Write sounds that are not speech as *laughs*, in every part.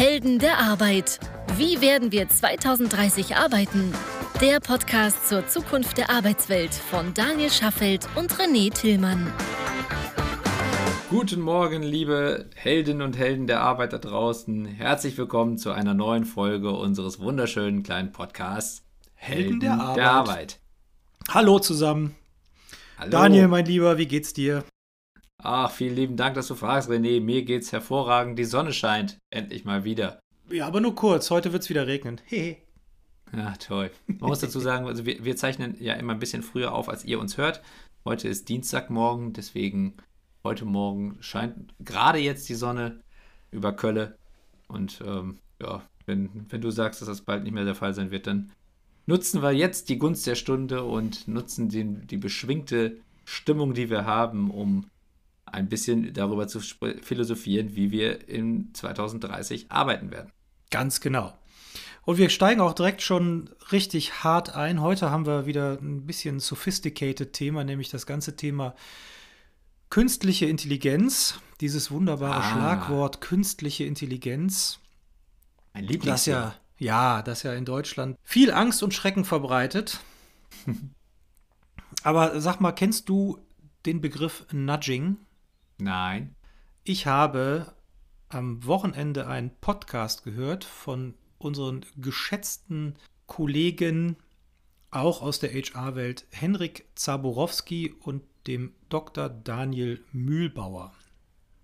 Helden der Arbeit. Wie werden wir 2030 arbeiten? Der Podcast zur Zukunft der Arbeitswelt von Daniel Schaffelt und René Tillmann. Guten Morgen, liebe Heldinnen und Helden der Arbeit da draußen. Herzlich willkommen zu einer neuen Folge unseres wunderschönen kleinen Podcasts Helden, der, Arbeit. der Arbeit. Hallo zusammen. Hallo. Daniel, mein Lieber, wie geht's dir? Ach, vielen lieben Dank, dass du fragst, René. Mir geht's hervorragend. Die Sonne scheint. Endlich mal wieder. Ja, aber nur kurz. Heute wird's wieder regnen. Hehe. ja, toll. Man muss dazu sagen, also wir, wir, zeichnen ja immer ein bisschen früher auf, als ihr uns hört. Heute ist Dienstagmorgen, deswegen heute Morgen scheint gerade jetzt die Sonne über Kölle. Und ähm, ja, wenn, wenn du sagst, dass das bald nicht mehr der Fall sein wird, dann nutzen wir jetzt die Gunst der Stunde und nutzen den, die beschwingte Stimmung, die wir haben, um ein bisschen darüber zu philosophieren, wie wir in 2030 arbeiten werden. Ganz genau. Und wir steigen auch direkt schon richtig hart ein. Heute haben wir wieder ein bisschen sophisticated Thema, nämlich das ganze Thema künstliche Intelligenz. Dieses wunderbare ah. Schlagwort künstliche Intelligenz. Ein Lieblingsthema. Das ja, ja, das ja in Deutschland viel Angst und Schrecken verbreitet. *laughs* Aber sag mal, kennst du den Begriff Nudging? Nein. Ich habe am Wochenende einen Podcast gehört von unseren geschätzten Kollegen, auch aus der HR-Welt, Henrik Zaborowski und dem Dr. Daniel Mühlbauer.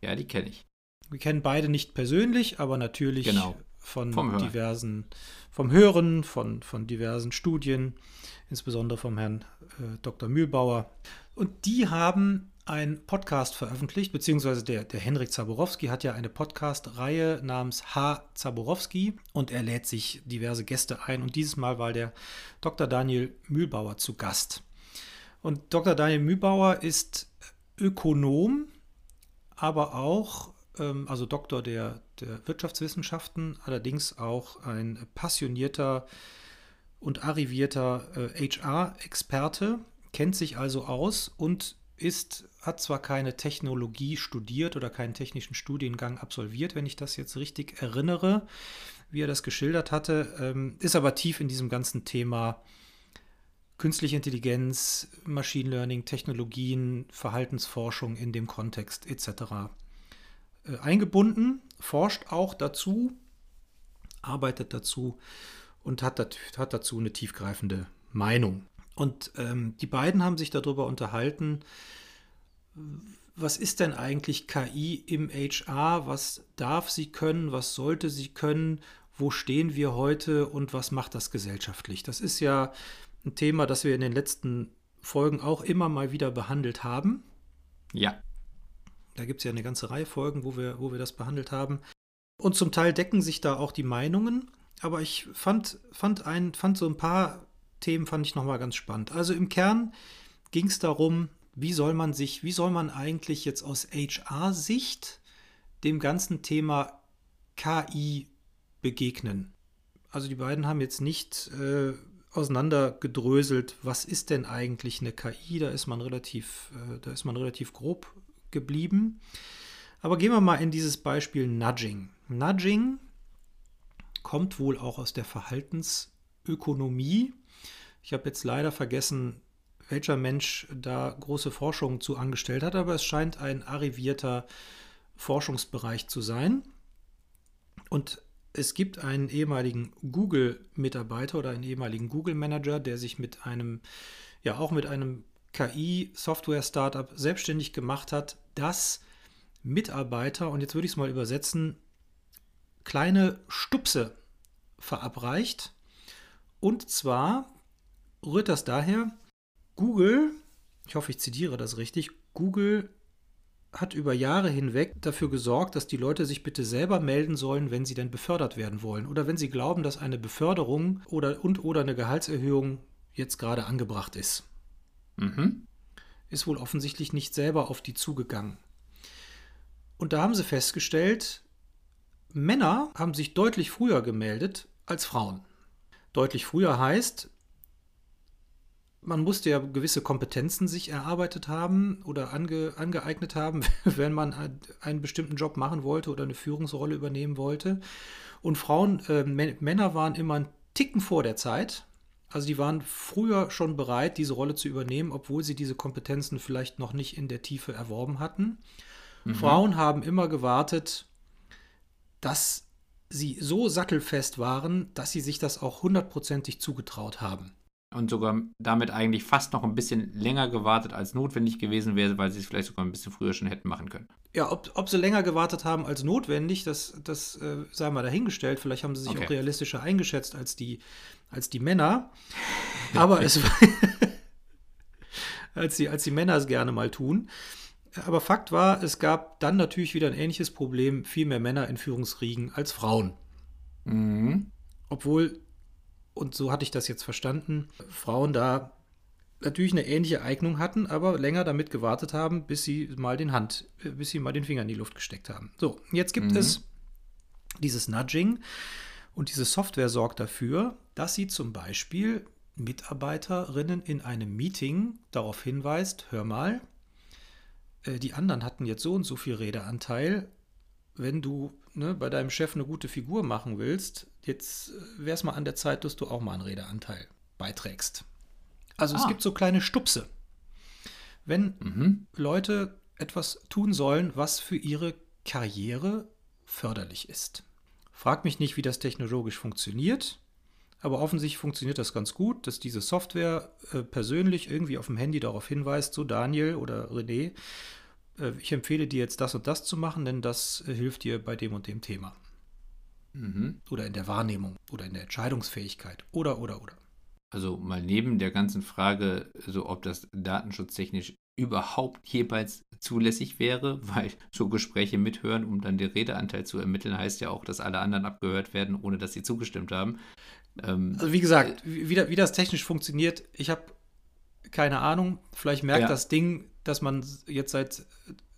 Ja, die kenne ich. Wir kennen beide nicht persönlich, aber natürlich genau. von vom diversen, vom Hören, von, von diversen Studien, insbesondere vom Herrn äh, Dr. Mühlbauer. Und die haben einen Podcast veröffentlicht, beziehungsweise der, der Henrik Zaborowski hat ja eine Podcast-Reihe namens H. Zaborowski und er lädt sich diverse Gäste ein und dieses Mal war der Dr. Daniel Mühlbauer zu Gast. Und Dr. Daniel Mühlbauer ist Ökonom, aber auch, ähm, also Doktor der, der Wirtschaftswissenschaften, allerdings auch ein passionierter und arrivierter äh, HR-Experte, kennt sich also aus und ist, hat zwar keine Technologie studiert oder keinen technischen Studiengang absolviert, wenn ich das jetzt richtig erinnere, wie er das geschildert hatte, ähm, ist aber tief in diesem ganzen Thema künstliche Intelligenz, Machine Learning, Technologien, Verhaltensforschung in dem Kontext etc. Äh, eingebunden, forscht auch dazu, arbeitet dazu und hat, hat dazu eine tiefgreifende Meinung. Und ähm, die beiden haben sich darüber unterhalten, was ist denn eigentlich KI im HR? Was darf sie können? Was sollte sie können? Wo stehen wir heute und was macht das gesellschaftlich? Das ist ja ein Thema, das wir in den letzten Folgen auch immer mal wieder behandelt haben. Ja. Da gibt es ja eine ganze Reihe Folgen, wo wir, wo wir das behandelt haben. Und zum Teil decken sich da auch die Meinungen. Aber ich fand, fand, ein, fand so ein paar Themen fand ich nochmal ganz spannend. Also im Kern ging es darum, wie soll man sich, wie soll man eigentlich jetzt aus HR-Sicht dem ganzen Thema KI begegnen? Also die beiden haben jetzt nicht äh, auseinandergedröselt, was ist denn eigentlich eine KI? Da ist man relativ, äh, da ist man relativ grob geblieben. Aber gehen wir mal in dieses Beispiel Nudging. Nudging kommt wohl auch aus der Verhaltensökonomie. Ich habe jetzt leider vergessen, welcher Mensch da große Forschung zu angestellt hat, aber es scheint ein arrivierter Forschungsbereich zu sein. Und es gibt einen ehemaligen Google-Mitarbeiter oder einen ehemaligen Google-Manager, der sich mit einem, ja auch mit einem KI-Software-Startup selbstständig gemacht hat, das Mitarbeiter, und jetzt würde ich es mal übersetzen, kleine Stupse verabreicht. Und zwar rührt das daher, Google, ich hoffe, ich zitiere das richtig, Google hat über Jahre hinweg dafür gesorgt, dass die Leute sich bitte selber melden sollen, wenn sie denn befördert werden wollen oder wenn sie glauben, dass eine Beförderung oder und oder eine Gehaltserhöhung jetzt gerade angebracht ist. Mhm. Ist wohl offensichtlich nicht selber auf die zugegangen. Und da haben sie festgestellt, Männer haben sich deutlich früher gemeldet als Frauen. Deutlich früher heißt, man musste ja gewisse Kompetenzen sich erarbeitet haben oder ange, angeeignet haben, *laughs* wenn man einen bestimmten Job machen wollte oder eine Führungsrolle übernehmen wollte. Und Frauen, äh, Männer waren immer einen Ticken vor der Zeit. Also die waren früher schon bereit, diese Rolle zu übernehmen, obwohl sie diese Kompetenzen vielleicht noch nicht in der Tiefe erworben hatten. Mhm. Frauen haben immer gewartet, dass sie so sattelfest waren, dass sie sich das auch hundertprozentig zugetraut haben und sogar damit eigentlich fast noch ein bisschen länger gewartet als notwendig gewesen wäre, weil sie es vielleicht sogar ein bisschen früher schon hätten machen können. Ja, ob, ob sie länger gewartet haben als notwendig, das, das äh, sei mal dahingestellt. Vielleicht haben sie sich okay. auch realistischer eingeschätzt als die, als die Männer. *laughs* Aber es war, *laughs* als, die, als die Männer es gerne mal tun. Aber Fakt war, es gab dann natürlich wieder ein ähnliches Problem, viel mehr Männer in Führungsriegen als Frauen. Mhm. Obwohl und so hatte ich das jetzt verstanden, Frauen da natürlich eine ähnliche Eignung hatten, aber länger damit gewartet haben, bis sie mal den Hand, äh, bis sie mal den Finger in die Luft gesteckt haben. So, jetzt gibt mhm. es dieses Nudging und diese Software sorgt dafür, dass sie zum Beispiel Mitarbeiterinnen in einem Meeting darauf hinweist, hör mal, äh, die anderen hatten jetzt so und so viel Redeanteil. Wenn du ne, bei deinem Chef eine gute Figur machen willst, jetzt äh, wäre es mal an der Zeit, dass du auch mal einen Redeanteil beiträgst. Also ah. es gibt so kleine Stupse. Wenn mhm. Leute etwas tun sollen, was für ihre Karriere förderlich ist. Frag mich nicht, wie das technologisch funktioniert, aber offensichtlich funktioniert das ganz gut, dass diese Software äh, persönlich irgendwie auf dem Handy darauf hinweist, so Daniel oder René, äh, ich empfehle dir jetzt das und das zu machen, denn das äh, hilft dir bei dem und dem Thema. Mhm. Oder in der Wahrnehmung oder in der Entscheidungsfähigkeit oder, oder, oder. Also mal neben der ganzen Frage, so ob das datenschutztechnisch überhaupt jeweils zulässig wäre, *laughs* weil so Gespräche mithören, um dann den Redeanteil zu ermitteln, heißt ja auch, dass alle anderen abgehört werden, ohne dass sie zugestimmt haben. Ähm, also wie gesagt, äh, wie, wie das technisch funktioniert, ich habe keine Ahnung. Vielleicht merkt ja. das Ding, dass man jetzt seit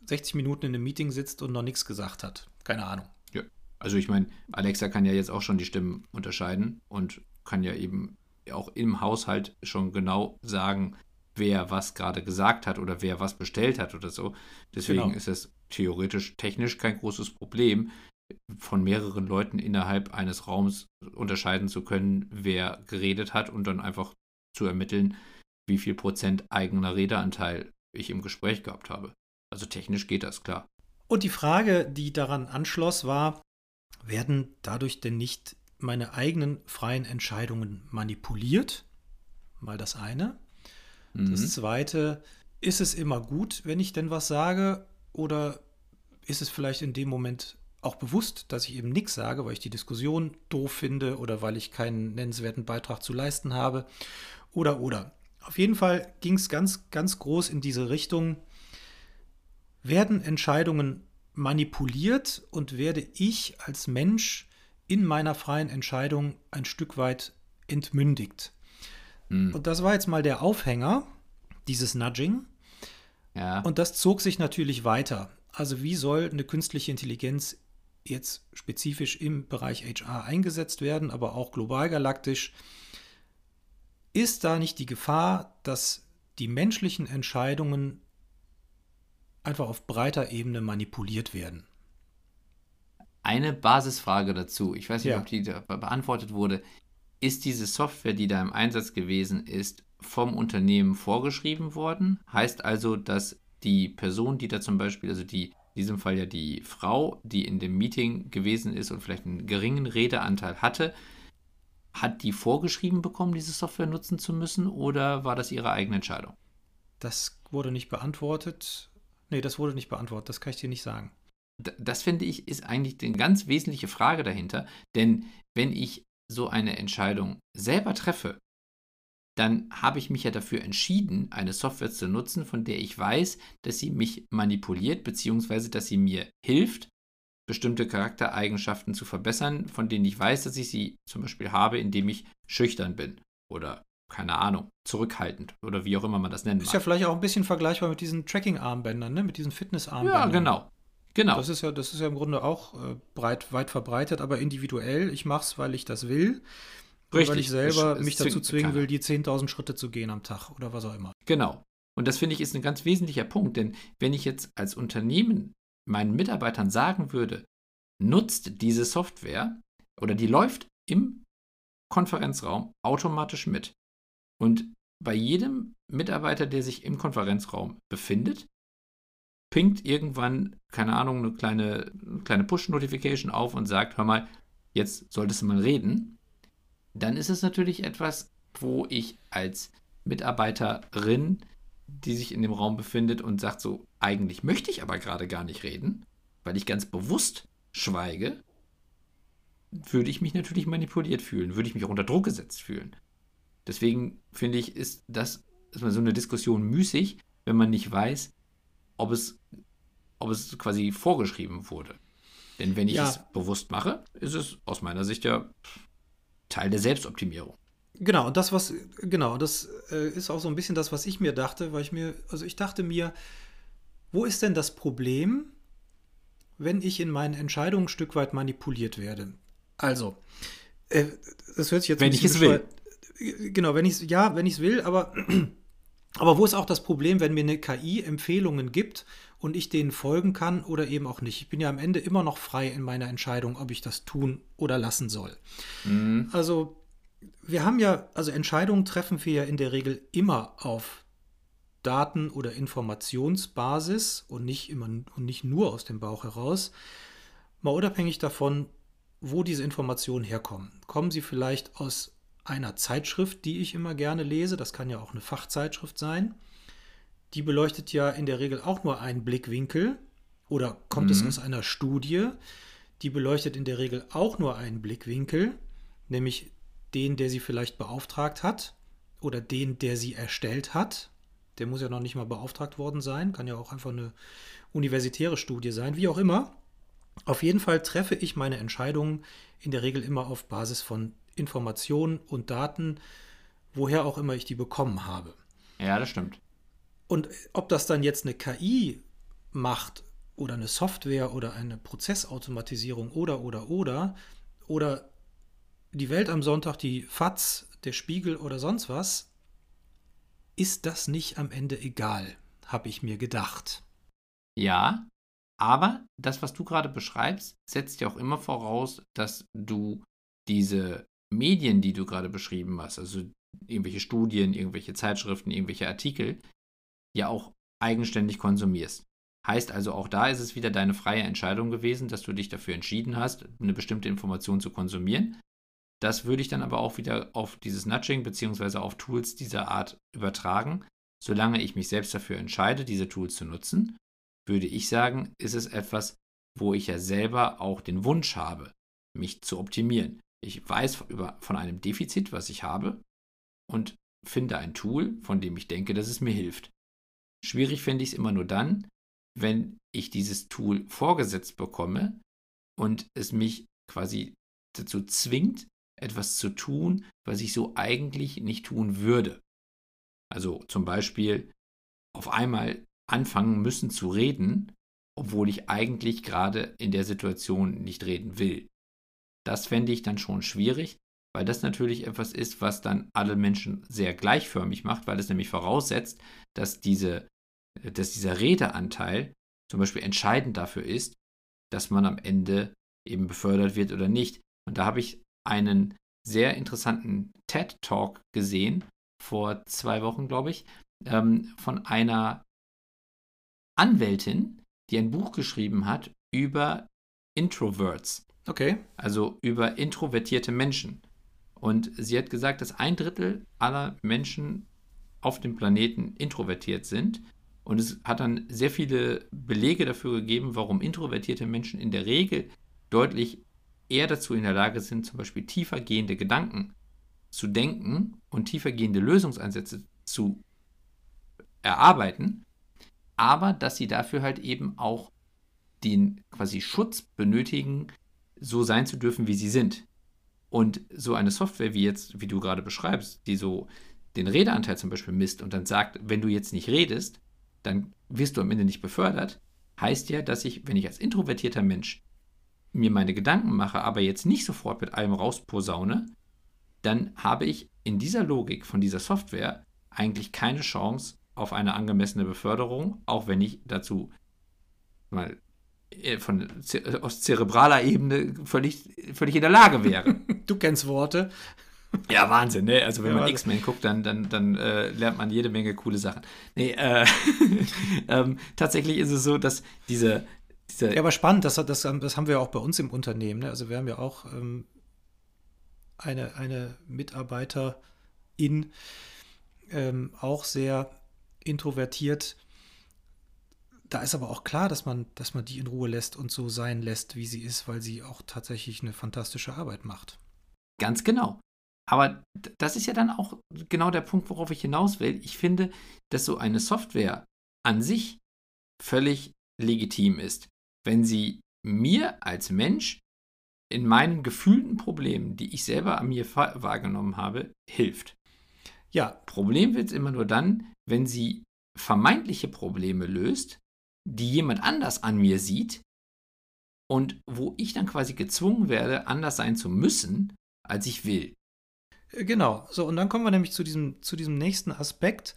60 Minuten in einem Meeting sitzt und noch nichts gesagt hat. Keine Ahnung. Ja. Also ich meine, Alexa kann ja jetzt auch schon die Stimmen unterscheiden und kann ja eben auch im Haushalt schon genau sagen, wer was gerade gesagt hat oder wer was bestellt hat oder so. Deswegen genau. ist es theoretisch technisch kein großes Problem, von mehreren Leuten innerhalb eines Raums unterscheiden zu können, wer geredet hat und dann einfach zu ermitteln, wie viel Prozent eigener Redeanteil ich im Gespräch gehabt habe. Also technisch geht das, klar. Und die Frage, die daran anschloss, war, werden dadurch denn nicht meine eigenen freien Entscheidungen manipuliert? Mal das eine. Mhm. Das zweite, ist es immer gut, wenn ich denn was sage? Oder ist es vielleicht in dem Moment auch bewusst, dass ich eben nichts sage, weil ich die Diskussion doof finde oder weil ich keinen nennenswerten Beitrag zu leisten habe? Oder, oder. Auf jeden Fall ging es ganz, ganz groß in diese Richtung. Werden Entscheidungen manipuliert und werde ich als Mensch in meiner freien Entscheidung ein Stück weit entmündigt? Hm. Und das war jetzt mal der Aufhänger, dieses Nudging. Ja. Und das zog sich natürlich weiter. Also wie soll eine künstliche Intelligenz jetzt spezifisch im Bereich HR eingesetzt werden, aber auch global galaktisch? Ist da nicht die Gefahr, dass die menschlichen Entscheidungen einfach auf breiter Ebene manipuliert werden? Eine Basisfrage dazu, ich weiß nicht, ja. ob die beantwortet wurde. Ist diese Software, die da im Einsatz gewesen ist, vom Unternehmen vorgeschrieben worden? Heißt also, dass die Person, die da zum Beispiel, also die, in diesem Fall ja die Frau, die in dem Meeting gewesen ist und vielleicht einen geringen Redeanteil hatte, hat die vorgeschrieben bekommen, diese Software nutzen zu müssen oder war das ihre eigene Entscheidung? Das wurde nicht beantwortet. Nee, das wurde nicht beantwortet, das kann ich dir nicht sagen. Das finde ich ist eigentlich eine ganz wesentliche Frage dahinter, denn wenn ich so eine Entscheidung selber treffe, dann habe ich mich ja dafür entschieden, eine Software zu nutzen, von der ich weiß, dass sie mich manipuliert, beziehungsweise dass sie mir hilft, bestimmte Charaktereigenschaften zu verbessern, von denen ich weiß, dass ich sie zum Beispiel habe, indem ich schüchtern bin oder keine Ahnung, zurückhaltend oder wie auch immer man das nennt. Ist ja vielleicht auch ein bisschen vergleichbar mit diesen Tracking-Armbändern, ne? mit diesen Fitness-Armbändern. Ja, genau. Genau. Das ist ja, das ist ja im Grunde auch äh, breit, weit verbreitet, aber individuell. Ich mache es, weil ich das will. Richtig. Weil ich selber es, es mich dazu zwingen will, die 10.000 Schritte zu gehen am Tag oder was auch immer. Genau. Und das finde ich ist ein ganz wesentlicher Punkt, denn wenn ich jetzt als Unternehmen meinen Mitarbeitern sagen würde, nutzt diese Software oder die läuft im Konferenzraum automatisch mit. Und bei jedem Mitarbeiter, der sich im Konferenzraum befindet, pinkt irgendwann, keine Ahnung, eine kleine, eine kleine Push-Notification auf und sagt, hör mal, jetzt solltest du mal reden. Dann ist es natürlich etwas, wo ich als Mitarbeiterin, die sich in dem Raum befindet und sagt so, eigentlich möchte ich aber gerade gar nicht reden, weil ich ganz bewusst schweige, würde ich mich natürlich manipuliert fühlen, würde ich mich auch unter Druck gesetzt fühlen. Deswegen finde ich, ist das ist so eine Diskussion müßig, wenn man nicht weiß, ob es, ob es quasi vorgeschrieben wurde. Denn wenn ich ja. es bewusst mache, ist es aus meiner Sicht ja Teil der Selbstoptimierung. Genau, und das, was, genau, das äh, ist auch so ein bisschen das, was ich mir dachte, weil ich mir, also ich dachte mir, wo ist denn das Problem, wenn ich in meinen Entscheidungen ein Stück weit manipuliert werde? Also, äh, das hört sich jetzt Wenn ich es will. Genau, wenn ich es, ja, wenn ich es will, aber, *clears throat* aber wo ist auch das Problem, wenn mir eine KI Empfehlungen gibt und ich denen folgen kann oder eben auch nicht? Ich bin ja am Ende immer noch frei in meiner Entscheidung, ob ich das tun oder lassen soll. Mhm. Also, wir haben ja, also Entscheidungen treffen wir ja in der Regel immer auf Daten- oder Informationsbasis und nicht immer und nicht nur aus dem Bauch heraus. Mal unabhängig davon, wo diese Informationen herkommen. Kommen sie vielleicht aus einer Zeitschrift, die ich immer gerne lese, das kann ja auch eine Fachzeitschrift sein. Die beleuchtet ja in der Regel auch nur einen Blickwinkel. Oder kommt mhm. es aus einer Studie, die beleuchtet in der Regel auch nur einen Blickwinkel, nämlich den, der sie vielleicht beauftragt hat oder den, der sie erstellt hat. Der muss ja noch nicht mal beauftragt worden sein, kann ja auch einfach eine universitäre Studie sein, wie auch immer. Auf jeden Fall treffe ich meine Entscheidungen in der Regel immer auf Basis von Informationen und Daten, woher auch immer ich die bekommen habe. Ja, das stimmt. Und ob das dann jetzt eine KI macht oder eine Software oder eine Prozessautomatisierung oder oder oder oder die Welt am Sonntag, die FATS, der Spiegel oder sonst was, ist das nicht am Ende egal, habe ich mir gedacht. Ja, aber das, was du gerade beschreibst, setzt ja auch immer voraus, dass du diese Medien, die du gerade beschrieben hast, also irgendwelche Studien, irgendwelche Zeitschriften, irgendwelche Artikel, ja auch eigenständig konsumierst. Heißt also, auch da ist es wieder deine freie Entscheidung gewesen, dass du dich dafür entschieden hast, eine bestimmte Information zu konsumieren. Das würde ich dann aber auch wieder auf dieses Nudging bzw. auf Tools dieser Art übertragen. Solange ich mich selbst dafür entscheide, diese Tools zu nutzen, würde ich sagen, ist es etwas, wo ich ja selber auch den Wunsch habe, mich zu optimieren. Ich weiß von einem Defizit, was ich habe, und finde ein Tool, von dem ich denke, dass es mir hilft. Schwierig finde ich es immer nur dann, wenn ich dieses Tool vorgesetzt bekomme und es mich quasi dazu zwingt, etwas zu tun, was ich so eigentlich nicht tun würde. Also zum Beispiel auf einmal anfangen müssen zu reden, obwohl ich eigentlich gerade in der Situation nicht reden will. Das fände ich dann schon schwierig, weil das natürlich etwas ist, was dann alle Menschen sehr gleichförmig macht, weil es nämlich voraussetzt, dass, diese, dass dieser Redeanteil zum Beispiel entscheidend dafür ist, dass man am Ende eben befördert wird oder nicht. Und da habe ich einen sehr interessanten TED-Talk gesehen, vor zwei Wochen, glaube ich, ähm, von einer Anwältin, die ein Buch geschrieben hat über Introverts. Okay. Also über introvertierte Menschen. Und sie hat gesagt, dass ein Drittel aller Menschen auf dem Planeten introvertiert sind. Und es hat dann sehr viele Belege dafür gegeben, warum introvertierte Menschen in der Regel deutlich eher dazu in der Lage sind, zum Beispiel tiefergehende Gedanken zu denken und tiefergehende Lösungsansätze zu erarbeiten, aber dass sie dafür halt eben auch den quasi Schutz benötigen, so sein zu dürfen, wie sie sind. Und so eine Software wie jetzt, wie du gerade beschreibst, die so den Redeanteil zum Beispiel misst und dann sagt, wenn du jetzt nicht redest, dann wirst du am Ende nicht befördert, heißt ja, dass ich, wenn ich als introvertierter Mensch mir meine Gedanken mache, aber jetzt nicht sofort mit allem rausposaune, dann habe ich in dieser Logik von dieser Software eigentlich keine Chance auf eine angemessene Beförderung, auch wenn ich dazu mal äh, von aus zerebraler Ebene völlig, völlig in der Lage wäre. *laughs* Du kennst Worte. Ja, Wahnsinn, ne? Also wenn ja, man X-Men guckt, dann, dann, dann äh, lernt man jede Menge coole Sachen. Nee, äh, *laughs* ähm, tatsächlich ist es so, dass diese Ja, aber spannend, das, das, das haben wir auch bei uns im Unternehmen. Ne? Also wir haben ja auch ähm, eine, eine Mitarbeiterin, ähm, auch sehr introvertiert. Da ist aber auch klar, dass man, dass man die in Ruhe lässt und so sein lässt, wie sie ist, weil sie auch tatsächlich eine fantastische Arbeit macht. Ganz genau. Aber das ist ja dann auch genau der Punkt, worauf ich hinaus will. Ich finde, dass so eine Software an sich völlig legitim ist, wenn sie mir als Mensch in meinen gefühlten Problemen, die ich selber an mir wahrgenommen habe, hilft. Ja. Problem wird es immer nur dann, wenn sie vermeintliche Probleme löst, die jemand anders an mir sieht und wo ich dann quasi gezwungen werde, anders sein zu müssen, als ich will. Äh, genau, so und dann kommen wir nämlich zu diesem, zu diesem nächsten Aspekt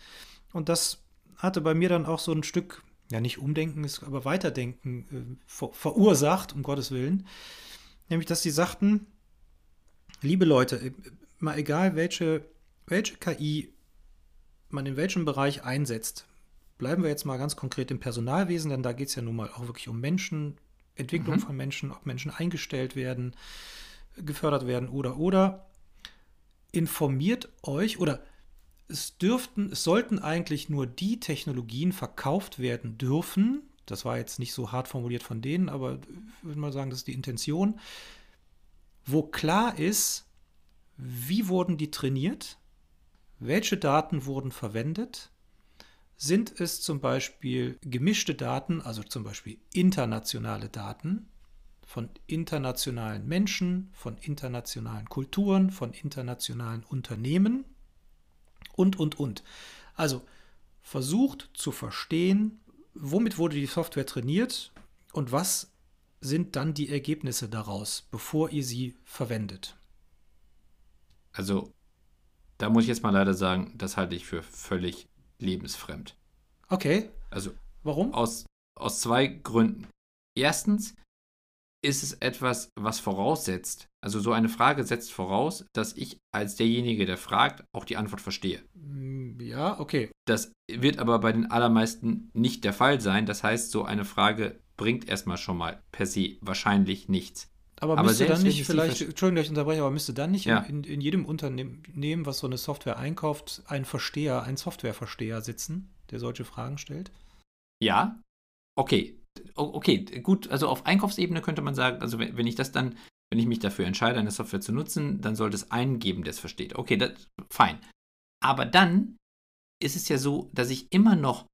und das hatte bei mir dann auch so ein Stück, ja nicht Umdenken, aber Weiterdenken äh, ver verursacht, um Gottes Willen. Nämlich, dass sie sagten, liebe Leute, äh, mal egal welche, welche KI man in welchem Bereich einsetzt, bleiben wir jetzt mal ganz konkret im Personalwesen, denn da geht es ja nun mal auch wirklich um Menschen, Entwicklung mhm. von Menschen, ob Menschen eingestellt werden, gefördert werden oder oder. Informiert euch oder es dürften, es sollten eigentlich nur die Technologien verkauft werden dürfen, das war jetzt nicht so hart formuliert von denen, aber ich würde mal sagen, das ist die Intention. Wo klar ist, wie wurden die trainiert? Welche Daten wurden verwendet? Sind es zum Beispiel gemischte Daten, also zum Beispiel internationale Daten von internationalen Menschen, von internationalen Kulturen, von internationalen Unternehmen und, und, und. Also versucht zu verstehen, womit wurde die Software trainiert und was sind dann die Ergebnisse daraus, bevor ihr sie verwendet? Also, da muss ich jetzt mal leider sagen, das halte ich für völlig lebensfremd. Okay. Also, warum? Aus, aus zwei Gründen. Erstens ist es etwas, was voraussetzt, also so eine Frage setzt voraus, dass ich als derjenige, der fragt, auch die Antwort verstehe. Mm, ja, okay. Das wird aber bei den allermeisten nicht der Fall sein. Das heißt, so eine Frage bringt erstmal schon mal per se wahrscheinlich nichts. Aber, aber müsste dann nicht vielleicht, Entschuldigung, dass ich unterbreche, aber müsste dann nicht ja. in, in, jedem Unternehmen, was so eine Software einkauft, ein Versteher, ein Softwareversteher sitzen, der solche Fragen stellt? Ja, okay. Okay, gut, also auf Einkaufsebene könnte man sagen, also wenn, ich das dann wenn ich mich dafür entscheide, eine Software zu nutzen, dann sollte es einen geben, der es versteht. Okay, das fein. Aber dann ist es ja so, dass ich immer noch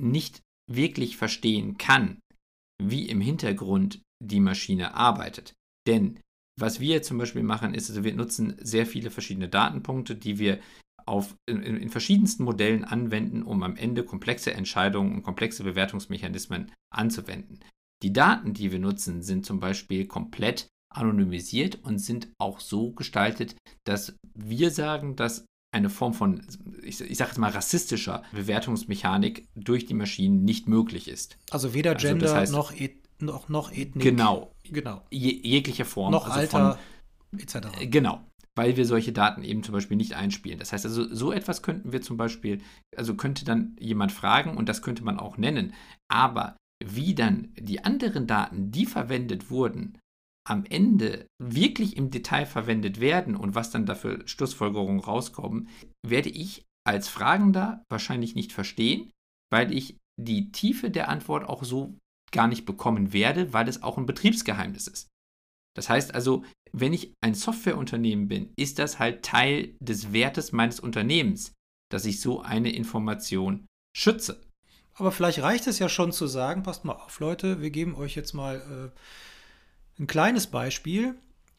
nicht wirklich verstehen kann, wie im Hintergrund die Maschine arbeitet. Denn was wir zum Beispiel machen, ist, also wir nutzen sehr viele verschiedene Datenpunkte, die wir auf, in, in, verschiedensten Modellen anwenden, um am Ende komplexe Entscheidungen und komplexe Bewertungsmechanismen anzuwenden. Die Daten, die wir nutzen, sind zum Beispiel komplett anonymisiert und sind auch so gestaltet, dass wir sagen, dass eine Form von, ich, ich sage jetzt mal, rassistischer Bewertungsmechanik durch die Maschinen nicht möglich ist. Also weder also Gender das heißt, noch, et, noch, noch Ethnik. Genau. genau. Je, jegliche Form. Noch also Alter, von, etc. Genau. Weil wir solche Daten eben zum Beispiel nicht einspielen. Das heißt also, so etwas könnten wir zum Beispiel, also könnte dann jemand fragen und das könnte man auch nennen. Aber wie dann die anderen Daten, die verwendet wurden, am Ende wirklich im Detail verwendet werden und was dann dafür Schlussfolgerungen rauskommen, werde ich als Fragender wahrscheinlich nicht verstehen, weil ich die Tiefe der Antwort auch so gar nicht bekommen werde, weil es auch ein Betriebsgeheimnis ist. Das heißt also, wenn ich ein Softwareunternehmen bin, ist das halt Teil des Wertes meines Unternehmens, dass ich so eine Information schütze. Aber vielleicht reicht es ja schon zu sagen, passt mal auf, Leute, wir geben euch jetzt mal äh, ein kleines Beispiel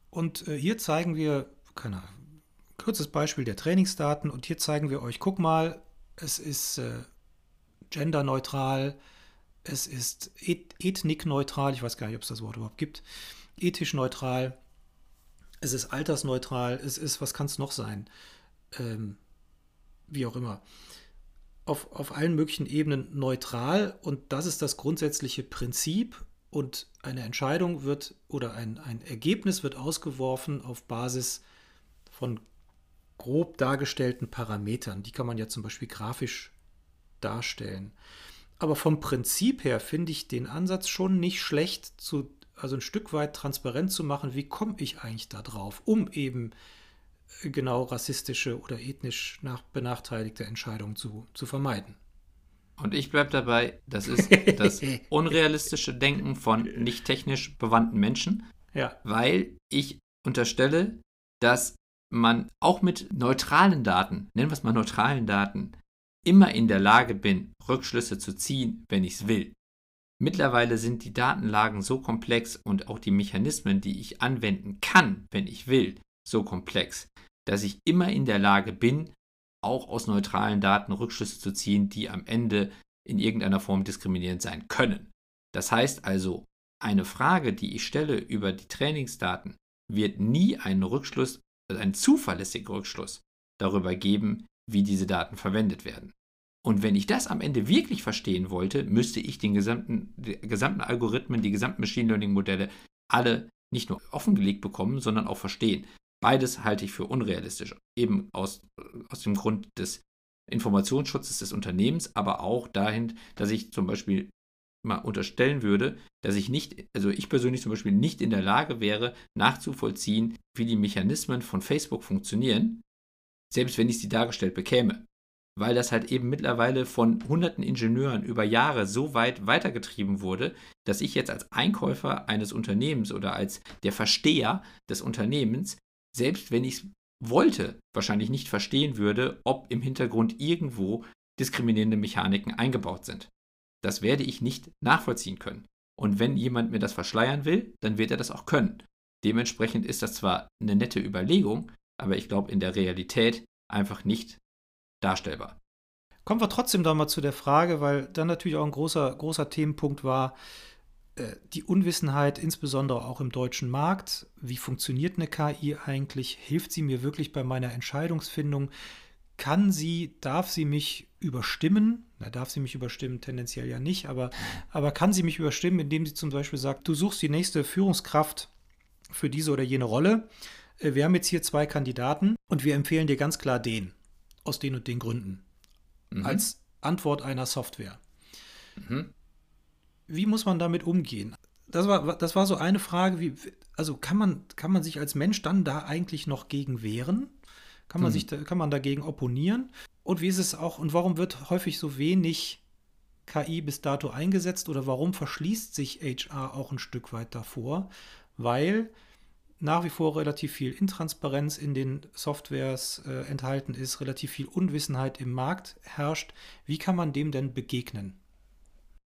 und äh, hier zeigen wir, keine Ahnung, kurzes Beispiel der Trainingsdaten und hier zeigen wir euch, guck mal, es ist äh, genderneutral, es ist et ethnikneutral, ich weiß gar nicht, ob es das Wort überhaupt gibt, ethisch neutral. es ist altersneutral, es ist, was kann es noch sein? Ähm, wie auch immer. Auf, auf allen möglichen Ebenen neutral und das ist das grundsätzliche Prinzip und eine Entscheidung wird oder ein, ein Ergebnis wird ausgeworfen auf Basis von grob dargestellten Parametern. Die kann man ja zum Beispiel grafisch darstellen. Aber vom Prinzip her finde ich den Ansatz schon nicht schlecht, zu, also ein Stück weit transparent zu machen, wie komme ich eigentlich da drauf, um eben äh, genau rassistische oder ethnisch nach, benachteiligte Entscheidungen zu, zu vermeiden. Und ich bleibe dabei, das ist *laughs* das unrealistische Denken von nicht technisch bewandten Menschen, ja. weil ich unterstelle, dass man auch mit neutralen Daten, nennen wir es mal neutralen Daten, immer in der Lage bin, Rückschlüsse zu ziehen, wenn ich es will. Mittlerweile sind die Datenlagen so komplex und auch die Mechanismen, die ich anwenden kann, wenn ich will, so komplex, dass ich immer in der Lage bin, auch aus neutralen Daten Rückschlüsse zu ziehen, die am Ende in irgendeiner Form diskriminierend sein können. Das heißt also, eine Frage, die ich stelle über die Trainingsdaten, wird nie einen Rückschluss, also einen zuverlässigen Rückschluss darüber geben, wie diese Daten verwendet werden. Und wenn ich das am Ende wirklich verstehen wollte, müsste ich den gesamten, die gesamten Algorithmen, die gesamten Machine Learning Modelle alle nicht nur offengelegt bekommen, sondern auch verstehen. Beides halte ich für unrealistisch, eben aus, aus dem Grund des Informationsschutzes des Unternehmens, aber auch dahin, dass ich zum Beispiel mal unterstellen würde, dass ich nicht, also ich persönlich zum Beispiel nicht in der Lage wäre, nachzuvollziehen, wie die Mechanismen von Facebook funktionieren, selbst wenn ich sie dargestellt bekäme. Weil das halt eben mittlerweile von hunderten Ingenieuren über Jahre so weit weitergetrieben wurde, dass ich jetzt als Einkäufer eines Unternehmens oder als der Versteher des Unternehmens, selbst wenn ich es wollte, wahrscheinlich nicht verstehen würde, ob im Hintergrund irgendwo diskriminierende Mechaniken eingebaut sind. Das werde ich nicht nachvollziehen können. Und wenn jemand mir das verschleiern will, dann wird er das auch können. Dementsprechend ist das zwar eine nette Überlegung, aber ich glaube in der Realität einfach nicht darstellbar. Kommen wir trotzdem da mal zu der Frage, weil dann natürlich auch ein großer, großer Themenpunkt war, äh, die Unwissenheit, insbesondere auch im deutschen Markt. Wie funktioniert eine KI eigentlich? Hilft sie mir wirklich bei meiner Entscheidungsfindung? Kann sie, darf sie mich überstimmen? Na, darf sie mich überstimmen? Tendenziell ja nicht, aber, aber kann sie mich überstimmen, indem sie zum Beispiel sagt, du suchst die nächste Führungskraft für diese oder jene Rolle. Äh, wir haben jetzt hier zwei Kandidaten und wir empfehlen dir ganz klar den, aus den und den Gründen, mhm. als Antwort einer Software. Mhm. Wie muss man damit umgehen? Das war, das war so eine Frage, wie, also kann man, kann man sich als Mensch dann da eigentlich noch gegen wehren? Kann man, mhm. sich, kann man dagegen opponieren? Und wie ist es auch, und warum wird häufig so wenig KI bis dato eingesetzt oder warum verschließt sich HR auch ein Stück weit davor? Weil nach wie vor relativ viel Intransparenz in den Softwares äh, enthalten ist, relativ viel Unwissenheit im Markt herrscht. Wie kann man dem denn begegnen?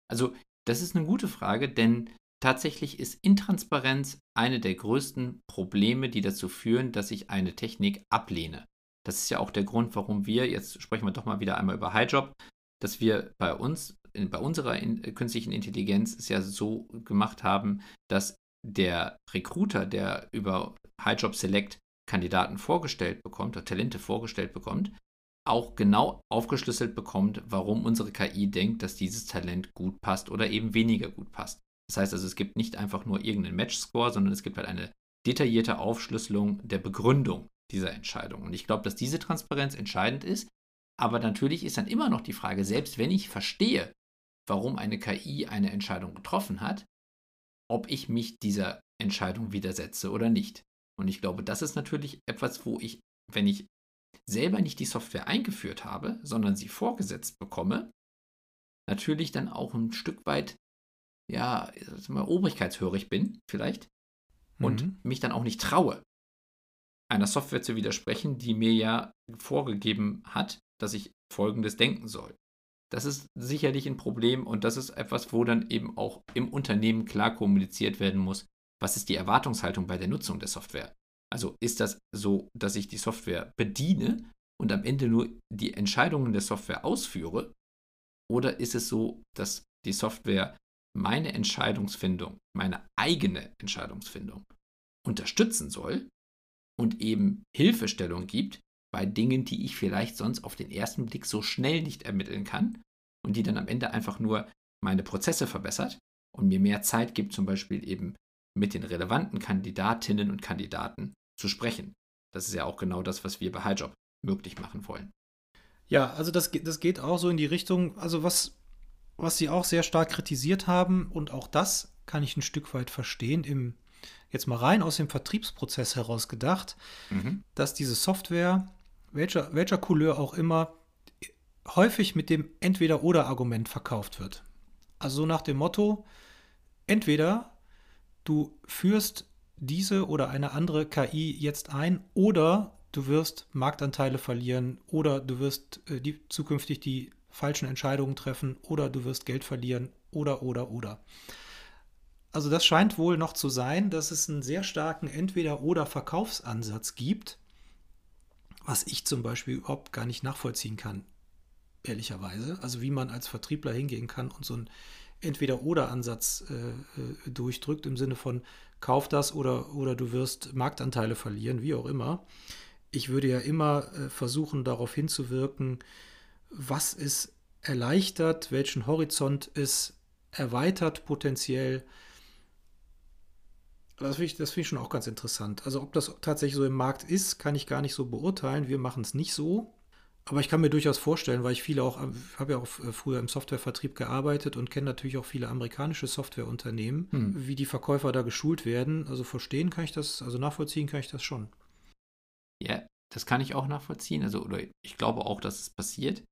Also, das ist eine gute Frage, denn tatsächlich ist Intransparenz eine der größten Probleme, die dazu führen, dass ich eine Technik ablehne. Das ist ja auch der Grund, warum wir, jetzt sprechen wir doch mal wieder einmal über HighJob, dass wir bei uns, bei unserer künstlichen Intelligenz es ja so gemacht haben, dass der Recruiter, der über HighJob Select Kandidaten vorgestellt bekommt oder Talente vorgestellt bekommt, auch genau aufgeschlüsselt bekommt, warum unsere KI denkt, dass dieses Talent gut passt oder eben weniger gut passt. Das heißt also, es gibt nicht einfach nur irgendeinen Match-Score, sondern es gibt halt eine detaillierte Aufschlüsselung der Begründung dieser Entscheidung. Und ich glaube, dass diese Transparenz entscheidend ist. Aber natürlich ist dann immer noch die Frage, selbst wenn ich verstehe, warum eine KI eine Entscheidung getroffen hat, ob ich mich dieser Entscheidung widersetze oder nicht. Und ich glaube, das ist natürlich etwas, wo ich, wenn ich selber nicht die Software eingeführt habe, sondern sie vorgesetzt bekomme, natürlich dann auch ein Stück weit, ja, mal, obrigkeitshörig bin, vielleicht, und mhm. mich dann auch nicht traue, einer Software zu widersprechen, die mir ja vorgegeben hat, dass ich Folgendes denken soll. Das ist sicherlich ein Problem und das ist etwas, wo dann eben auch im Unternehmen klar kommuniziert werden muss, was ist die Erwartungshaltung bei der Nutzung der Software. Also ist das so, dass ich die Software bediene und am Ende nur die Entscheidungen der Software ausführe? Oder ist es so, dass die Software meine Entscheidungsfindung, meine eigene Entscheidungsfindung unterstützen soll und eben Hilfestellung gibt bei Dingen, die ich vielleicht sonst auf den ersten Blick so schnell nicht ermitteln kann und die dann am Ende einfach nur meine Prozesse verbessert und mir mehr Zeit gibt, zum Beispiel eben mit den relevanten Kandidatinnen und Kandidaten zu sprechen. Das ist ja auch genau das, was wir bei HighJob möglich machen wollen. Ja, also das, das geht auch so in die Richtung, also was, was Sie auch sehr stark kritisiert haben, und auch das kann ich ein Stück weit verstehen, im, jetzt mal rein aus dem Vertriebsprozess heraus gedacht, mhm. dass diese Software, welcher, welcher Couleur auch immer, häufig mit dem Entweder-Oder-Argument verkauft wird. Also so nach dem Motto, entweder du führst diese oder eine andere KI jetzt ein oder du wirst Marktanteile verlieren oder du wirst äh, die, zukünftig die falschen Entscheidungen treffen oder du wirst Geld verlieren oder oder oder. Also das scheint wohl noch zu sein, dass es einen sehr starken Entweder-oder-Verkaufsansatz gibt, was ich zum Beispiel überhaupt gar nicht nachvollziehen kann, ehrlicherweise. Also wie man als Vertriebler hingehen kann und so einen Entweder-oder-Ansatz äh, äh, durchdrückt im Sinne von kauf das oder, oder du wirst Marktanteile verlieren, wie auch immer. Ich würde ja immer äh, versuchen, darauf hinzuwirken, was es erleichtert, welchen Horizont es erweitert potenziell. Das finde ich, find ich schon auch ganz interessant. Also ob das tatsächlich so im Markt ist, kann ich gar nicht so beurteilen. Wir machen es nicht so. Aber ich kann mir durchaus vorstellen, weil ich viele auch, habe ja auch äh, früher im Softwarevertrieb gearbeitet und kenne natürlich auch viele amerikanische Softwareunternehmen, hm. wie die Verkäufer da geschult werden. Also verstehen kann ich das, also nachvollziehen kann ich das schon. Ja, das kann ich auch nachvollziehen. Also, oder ich glaube auch, dass es passiert.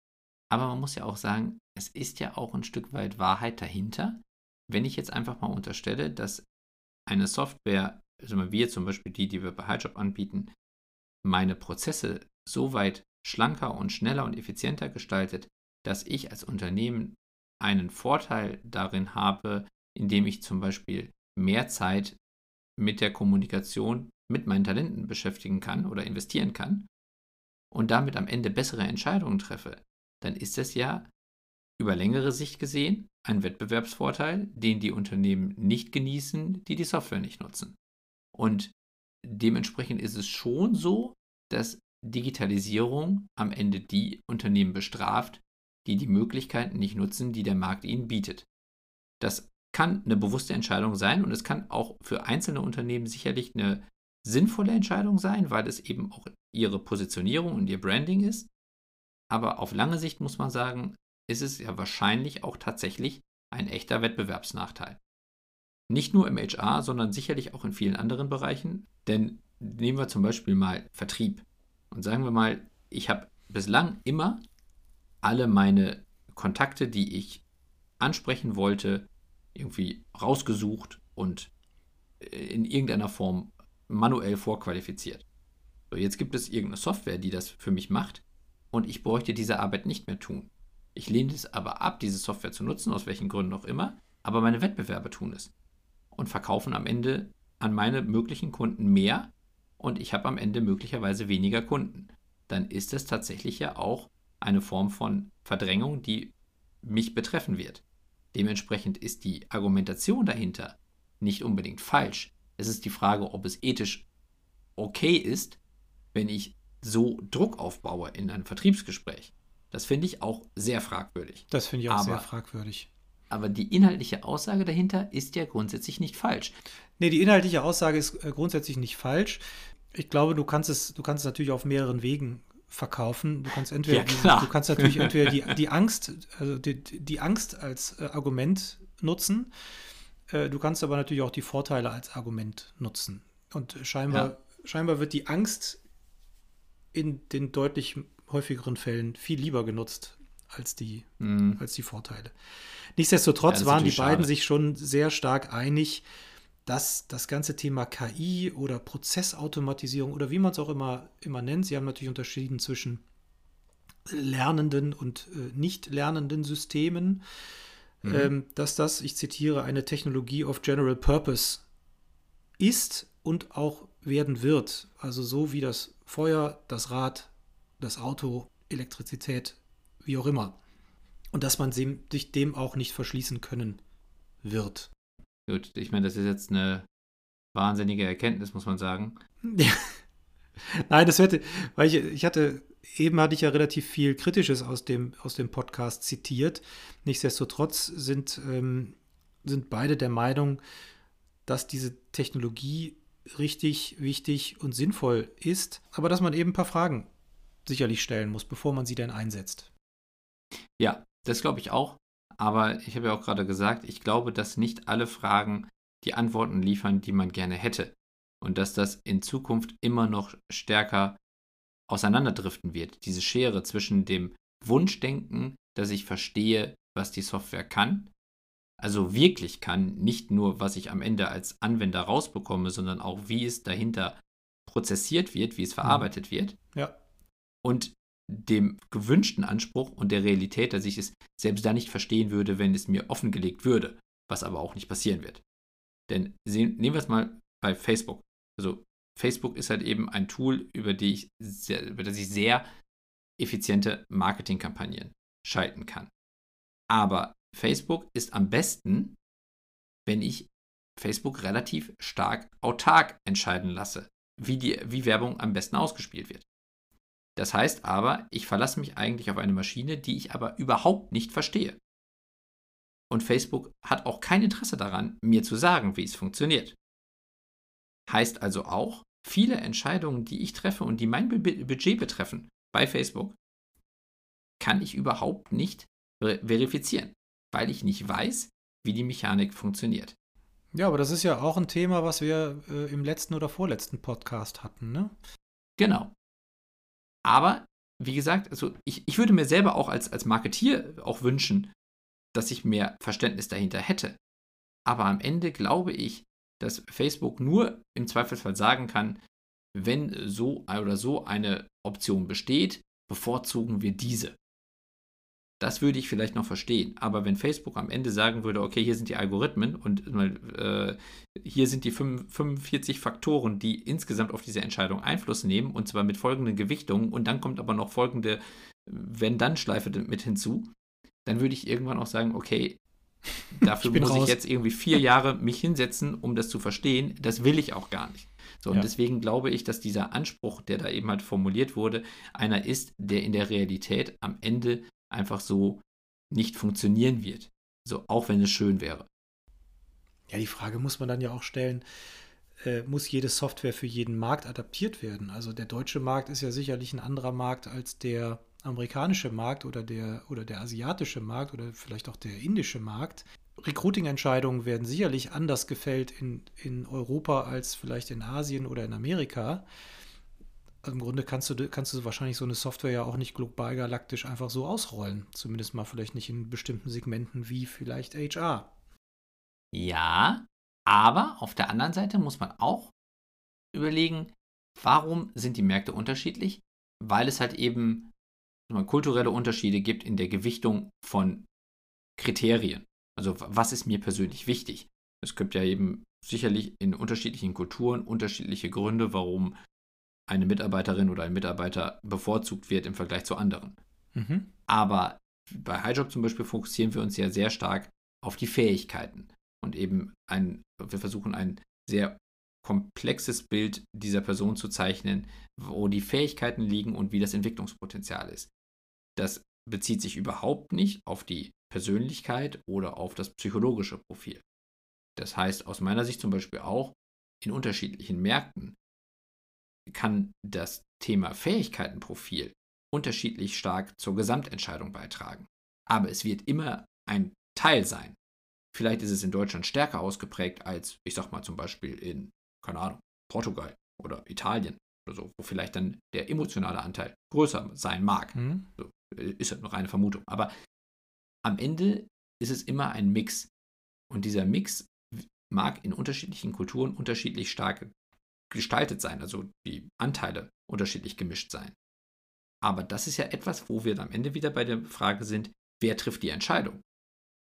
Aber man muss ja auch sagen, es ist ja auch ein Stück weit Wahrheit dahinter. Wenn ich jetzt einfach mal unterstelle, dass eine Software, also wir zum Beispiel die, die wir bei HighJob anbieten, meine Prozesse so weit schlanker und schneller und effizienter gestaltet, dass ich als Unternehmen einen Vorteil darin habe, indem ich zum Beispiel mehr Zeit mit der Kommunikation mit meinen Talenten beschäftigen kann oder investieren kann und damit am Ende bessere Entscheidungen treffe, dann ist das ja über längere Sicht gesehen ein Wettbewerbsvorteil, den die Unternehmen nicht genießen, die die Software nicht nutzen. Und dementsprechend ist es schon so, dass Digitalisierung am Ende die Unternehmen bestraft, die die Möglichkeiten nicht nutzen, die der Markt ihnen bietet. Das kann eine bewusste Entscheidung sein und es kann auch für einzelne Unternehmen sicherlich eine sinnvolle Entscheidung sein, weil es eben auch ihre Positionierung und ihr Branding ist. Aber auf lange Sicht muss man sagen, ist es ja wahrscheinlich auch tatsächlich ein echter Wettbewerbsnachteil. Nicht nur im HR, sondern sicherlich auch in vielen anderen Bereichen. Denn nehmen wir zum Beispiel mal Vertrieb. Und sagen wir mal, ich habe bislang immer alle meine Kontakte, die ich ansprechen wollte, irgendwie rausgesucht und äh, in irgendeiner Form manuell vorqualifiziert. So, jetzt gibt es irgendeine Software, die das für mich macht und ich bräuchte diese Arbeit nicht mehr tun. Ich lehne es aber ab, diese Software zu nutzen, aus welchen Gründen auch immer, aber meine Wettbewerber tun es und verkaufen am Ende an meine möglichen Kunden mehr, und ich habe am Ende möglicherweise weniger Kunden, dann ist es tatsächlich ja auch eine Form von Verdrängung, die mich betreffen wird. Dementsprechend ist die Argumentation dahinter nicht unbedingt falsch. Es ist die Frage, ob es ethisch okay ist, wenn ich so Druck aufbaue in einem Vertriebsgespräch. Das finde ich auch sehr fragwürdig. Das finde ich auch aber, sehr fragwürdig. Aber die inhaltliche Aussage dahinter ist ja grundsätzlich nicht falsch. Nee, die inhaltliche Aussage ist äh, grundsätzlich nicht falsch ich glaube, du kannst es, du kannst es natürlich auf mehreren Wegen verkaufen. Du kannst entweder, ja, du kannst natürlich *laughs* entweder die, die Angst, also die, die Angst als äh, Argument nutzen. Äh, du kannst aber natürlich auch die Vorteile als Argument nutzen. Und scheinbar, ja. scheinbar wird die Angst in den deutlich häufigeren Fällen viel lieber genutzt als die, mhm. als die Vorteile. Nichtsdestotrotz ja, waren die beiden schade. sich schon sehr stark einig, dass das ganze Thema KI oder Prozessautomatisierung oder wie man es auch immer, immer nennt, sie haben natürlich unterschieden zwischen lernenden und äh, nicht lernenden Systemen, mhm. ähm, dass das, ich zitiere, eine Technologie of General Purpose ist und auch werden wird. Also so wie das Feuer, das Rad, das Auto, Elektrizität, wie auch immer. Und dass man sich dem auch nicht verschließen können wird. Gut, ich meine, das ist jetzt eine wahnsinnige Erkenntnis, muss man sagen. *laughs* Ja. Nein, das hätte, weil ich, ich hatte, eben hatte ich ja relativ viel Kritisches aus dem, aus dem Podcast zitiert. Nichtsdestotrotz sind, ähm, sind beide der Meinung, dass diese Technologie richtig, wichtig und sinnvoll ist, aber dass man eben ein paar Fragen sicherlich stellen muss, bevor man sie dann einsetzt. Ja, das glaube ich auch. Aber ich habe ja auch gerade gesagt, ich glaube, dass nicht alle Fragen die Antworten liefern, die man gerne hätte. Und dass das in Zukunft immer noch stärker auseinanderdriften wird. Diese Schere zwischen dem Wunschdenken, dass ich verstehe, was die Software kann, also wirklich kann, nicht nur, was ich am Ende als Anwender rausbekomme, sondern auch, wie es dahinter prozessiert wird, wie es mhm. verarbeitet wird. Ja. Und dem gewünschten Anspruch und der Realität, dass ich es selbst da nicht verstehen würde, wenn es mir offengelegt würde, was aber auch nicht passieren wird. Denn sehen, nehmen wir es mal bei Facebook. Also Facebook ist halt eben ein Tool, über, die ich sehr, über das ich sehr effiziente Marketingkampagnen schalten kann. Aber Facebook ist am besten, wenn ich Facebook relativ stark autark entscheiden lasse, wie, die, wie Werbung am besten ausgespielt wird. Das heißt aber, ich verlasse mich eigentlich auf eine Maschine, die ich aber überhaupt nicht verstehe. Und Facebook hat auch kein Interesse daran, mir zu sagen, wie es funktioniert. Heißt also auch, viele Entscheidungen, die ich treffe und die mein Budget betreffen bei Facebook, kann ich überhaupt nicht verifizieren, weil ich nicht weiß, wie die Mechanik funktioniert. Ja, aber das ist ja auch ein Thema, was wir äh, im letzten oder vorletzten Podcast hatten, ne? Genau. Aber wie gesagt, also ich, ich würde mir selber auch als, als Marketier auch wünschen, dass ich mehr Verständnis dahinter hätte. Aber am Ende glaube ich, dass Facebook nur im Zweifelsfall sagen kann, wenn so oder so eine Option besteht, bevorzugen wir diese. Das würde ich vielleicht noch verstehen. Aber wenn Facebook am Ende sagen würde, okay, hier sind die Algorithmen und äh, hier sind die 45 Faktoren, die insgesamt auf diese Entscheidung Einfluss nehmen, und zwar mit folgenden Gewichtungen, und dann kommt aber noch folgende Wenn-Dann-Schleife mit hinzu, dann würde ich irgendwann auch sagen, okay, *laughs* dafür muss raus. ich jetzt irgendwie vier Jahre mich hinsetzen, um das zu verstehen. Das will ich auch gar nicht. So, und ja. deswegen glaube ich, dass dieser Anspruch, der da eben halt formuliert wurde, einer ist, der in der Realität am Ende einfach so nicht funktionieren wird. So, auch wenn es schön wäre. Ja, die Frage muss man dann ja auch stellen, äh, muss jede Software für jeden Markt adaptiert werden? Also der deutsche Markt ist ja sicherlich ein anderer Markt als der amerikanische Markt oder der, oder der asiatische Markt oder vielleicht auch der indische Markt. Recruiting-Entscheidungen werden sicherlich anders gefällt in, in Europa als vielleicht in Asien oder in Amerika im Grunde kannst du, kannst du wahrscheinlich so eine Software ja auch nicht global galaktisch einfach so ausrollen. Zumindest mal vielleicht nicht in bestimmten Segmenten wie vielleicht HR. Ja, aber auf der anderen Seite muss man auch überlegen, warum sind die Märkte unterschiedlich? Weil es halt eben kulturelle Unterschiede gibt in der Gewichtung von Kriterien. Also was ist mir persönlich wichtig? Es gibt ja eben sicherlich in unterschiedlichen Kulturen unterschiedliche Gründe, warum eine Mitarbeiterin oder ein Mitarbeiter bevorzugt wird im Vergleich zu anderen. Mhm. Aber bei HighJob zum Beispiel fokussieren wir uns ja sehr stark auf die Fähigkeiten und eben ein, wir versuchen ein sehr komplexes Bild dieser Person zu zeichnen, wo die Fähigkeiten liegen und wie das Entwicklungspotenzial ist. Das bezieht sich überhaupt nicht auf die Persönlichkeit oder auf das psychologische Profil. Das heißt aus meiner Sicht zum Beispiel auch, in unterschiedlichen Märkten kann das Thema Fähigkeitenprofil unterschiedlich stark zur Gesamtentscheidung beitragen. Aber es wird immer ein Teil sein. Vielleicht ist es in Deutschland stärker ausgeprägt als, ich sag mal zum Beispiel in, keine Ahnung, Portugal oder Italien oder so, wo vielleicht dann der emotionale Anteil größer sein mag. Mhm. So, ist halt nur reine Vermutung. Aber am Ende ist es immer ein Mix. Und dieser Mix mag in unterschiedlichen Kulturen unterschiedlich stark gestaltet sein, also die Anteile unterschiedlich gemischt sein. Aber das ist ja etwas, wo wir am Ende wieder bei der Frage sind, wer trifft die Entscheidung?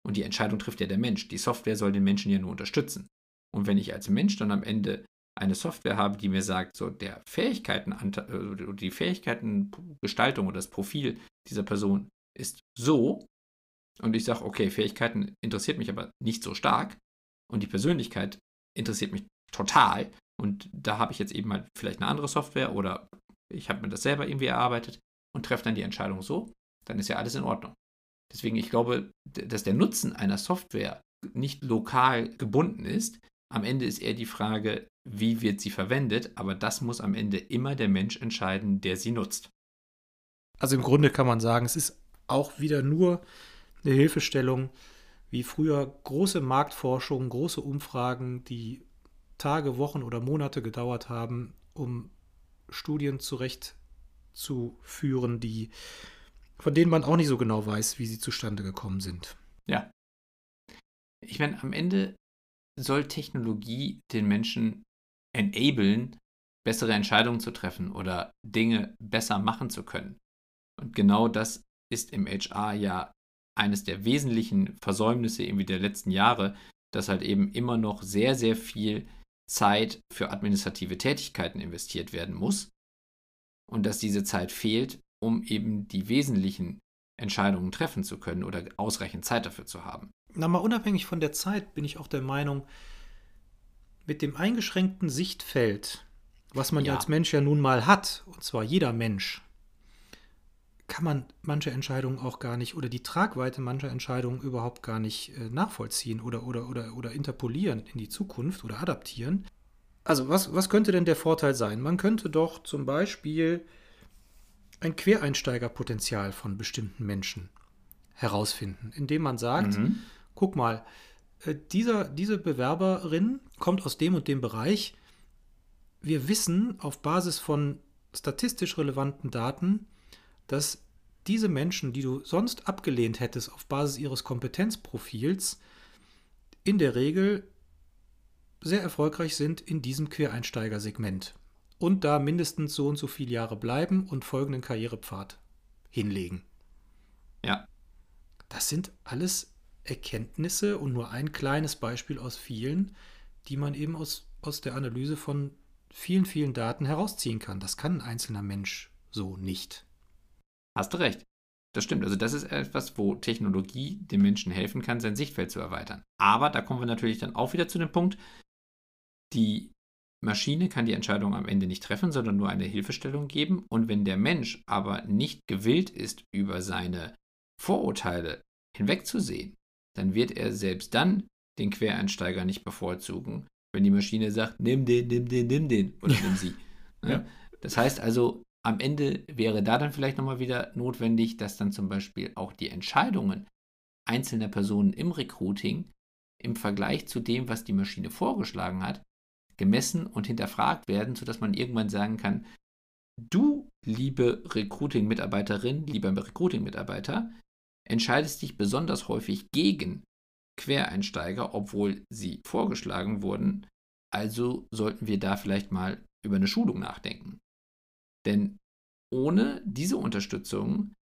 Und die Entscheidung trifft ja der Mensch. Die Software soll den Menschen ja nur unterstützen. Und wenn ich als Mensch dann am Ende eine Software habe, die mir sagt, so der Fähigkeiten, äh, die Fähigkeitengestaltung oder das Profil dieser Person ist so, und ich sage, okay, Fähigkeiten interessiert mich aber nicht so stark und die Persönlichkeit interessiert mich total, Und da habe ich jetzt eben halt vielleicht eine andere Software oder ich habe mir das selber irgendwie erarbeitet und treffe dann die Entscheidung so, dann ist ja alles in Ordnung. Deswegen, ich glaube, dass der Nutzen einer Software nicht lokal gebunden ist. Am Ende ist eher die Frage, wie wird sie verwendet, aber das muss am Ende immer der Mensch entscheiden, der sie nutzt. Also im Grunde kann man sagen, es ist auch wieder nur eine Hilfestellung, wie früher große Marktforschung, große Umfragen, die Tage, Wochen oder Monate gedauert haben, um Studien zurechtzuführen, die von denen man auch nicht so genau weiß, wie sie zustande gekommen sind. Ja. Ich meine, am Ende soll Technologie den Menschen enablen, bessere Entscheidungen zu treffen oder Dinge besser machen zu können. Und genau das ist im HR ja eines der wesentlichen Versäumnisse irgendwie der letzten Jahre, dass halt eben immer noch sehr, sehr viel Zeit für administrative Tätigkeiten investiert werden muss und dass diese Zeit fehlt, um eben die wesentlichen Entscheidungen treffen zu können oder ausreichend Zeit dafür zu haben. Na, mal unabhängig von der Zeit bin ich auch der Meinung, mit dem eingeschränkten Sichtfeld, was man ja. als Mensch ja nun mal hat, und zwar jeder Mensch, kann man manche Entscheidungen auch gar nicht oder die Tragweite mancher Entscheidungen überhaupt gar nicht äh, nachvollziehen oder, oder, oder, oder interpolieren in die Zukunft oder adaptieren. Also was, was könnte denn der Vorteil sein? Man könnte doch zum Beispiel ein Quereinsteigerpotenzial von bestimmten Menschen herausfinden, indem man sagt, mhm. guck mal, äh, dieser, diese Bewerberin kommt aus dem und dem Bereich. Wir wissen auf Basis von statistisch relevanten Daten, dass diese Menschen, die du sonst abgelehnt hättest auf Basis ihres Kompetenzprofils, in der Regel sehr erfolgreich sind in diesem Quereinsteigersegment und da mindestens so und so viele Jahre bleiben und folgenden Karrierepfad hinlegen. Ja. Das sind alles Erkenntnisse und nur ein kleines Beispiel aus vielen, die man eben aus, aus der Analyse von vielen, vielen Daten herausziehen kann. Das kann ein einzelner Mensch so nicht. Hast du recht. Das stimmt. Also das ist etwas, wo Technologie dem Menschen helfen kann, sein Sichtfeld zu erweitern. Aber da kommen wir natürlich dann auch wieder zu dem Punkt, die Maschine kann die Entscheidung am Ende nicht treffen, sondern nur eine Hilfestellung geben. Und wenn der Mensch aber nicht gewillt ist, über seine Vorurteile hinwegzusehen, dann wird er selbst dann den Quereinsteiger nicht bevorzugen, wenn die Maschine sagt, nimm den, nimm den, nimm den oder nimm sie. Ne? Ja. Das heißt also, am Ende wäre da dann vielleicht nochmal wieder notwendig, dass dann zum Beispiel auch die Entscheidungen einzelner Personen im Recruiting im Vergleich zu dem, was die Maschine vorgeschlagen hat, gemessen und hinterfragt werden, sodass man irgendwann sagen kann, du, liebe Recruiting-Mitarbeiterin, lieber Recruiting-Mitarbeiter, entscheidest dich besonders häufig gegen Quereinsteiger, obwohl sie vorgeschlagen wurden. Also sollten wir da vielleicht mal über eine Schulung nachdenken. Denn ohne diese Unterstützung